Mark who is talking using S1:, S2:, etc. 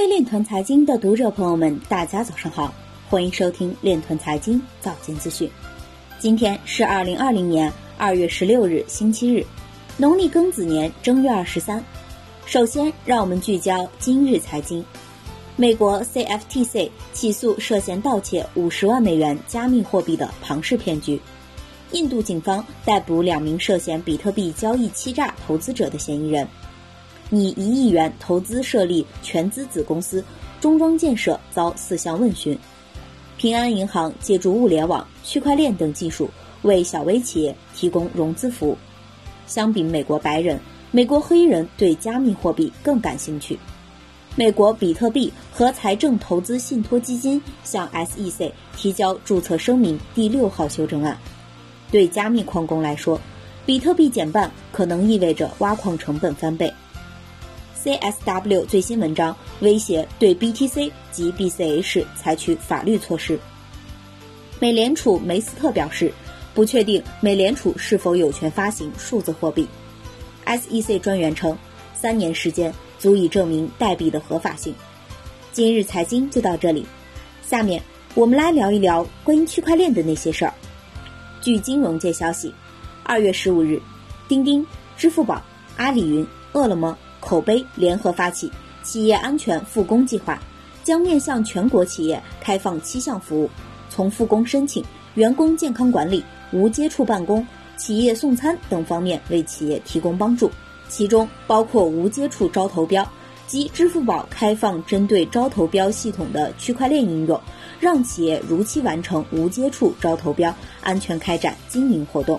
S1: 位链团财经的读者朋友们，大家早上好，欢迎收听链团财经早间资讯。今天是二零二零年二月十六日，星期日，农历庚子年正月二十三。首先，让我们聚焦今日财经。美国 CFTC 起诉涉嫌盗窃五十万美元加密货币的庞氏骗局。印度警方逮捕两名涉嫌比特币交易欺诈投资者的嫌疑人。拟一亿元投资设立全资子公司中装建设遭四项问询。平安银行借助物联网、区块链等技术为小微企业提供融资服务。相比美国白人。美国黑人对加密货币更感兴趣。美国比特币和财政投资信托基金向 SEC 提交注册声明第六号修正案。对加密矿工来说，比特币减半可能意味着挖矿成本翻倍。CSW 最新文章威胁对 BTC 及 BCH 采取法律措施。美联储梅斯特表示，不确定美联储是否有权发行数字货币。SEC 专员称，三年时间足以证明代币的合法性。今日财经就到这里，下面我们来聊一聊关于区块链的那些事儿。据金融界消息，二月十五日，钉钉、支付宝、阿里云、饿了么、口碑联合发起企业安全复工计划，将面向全国企业开放七项服务，从复工申请、员工健康管理、无接触办公。企业送餐等方面为企业提供帮助，其中包括无接触招投标及支付宝开放针对招投标系统的区块链应用，让企业如期完成无接触招投标，安全开展经营活动。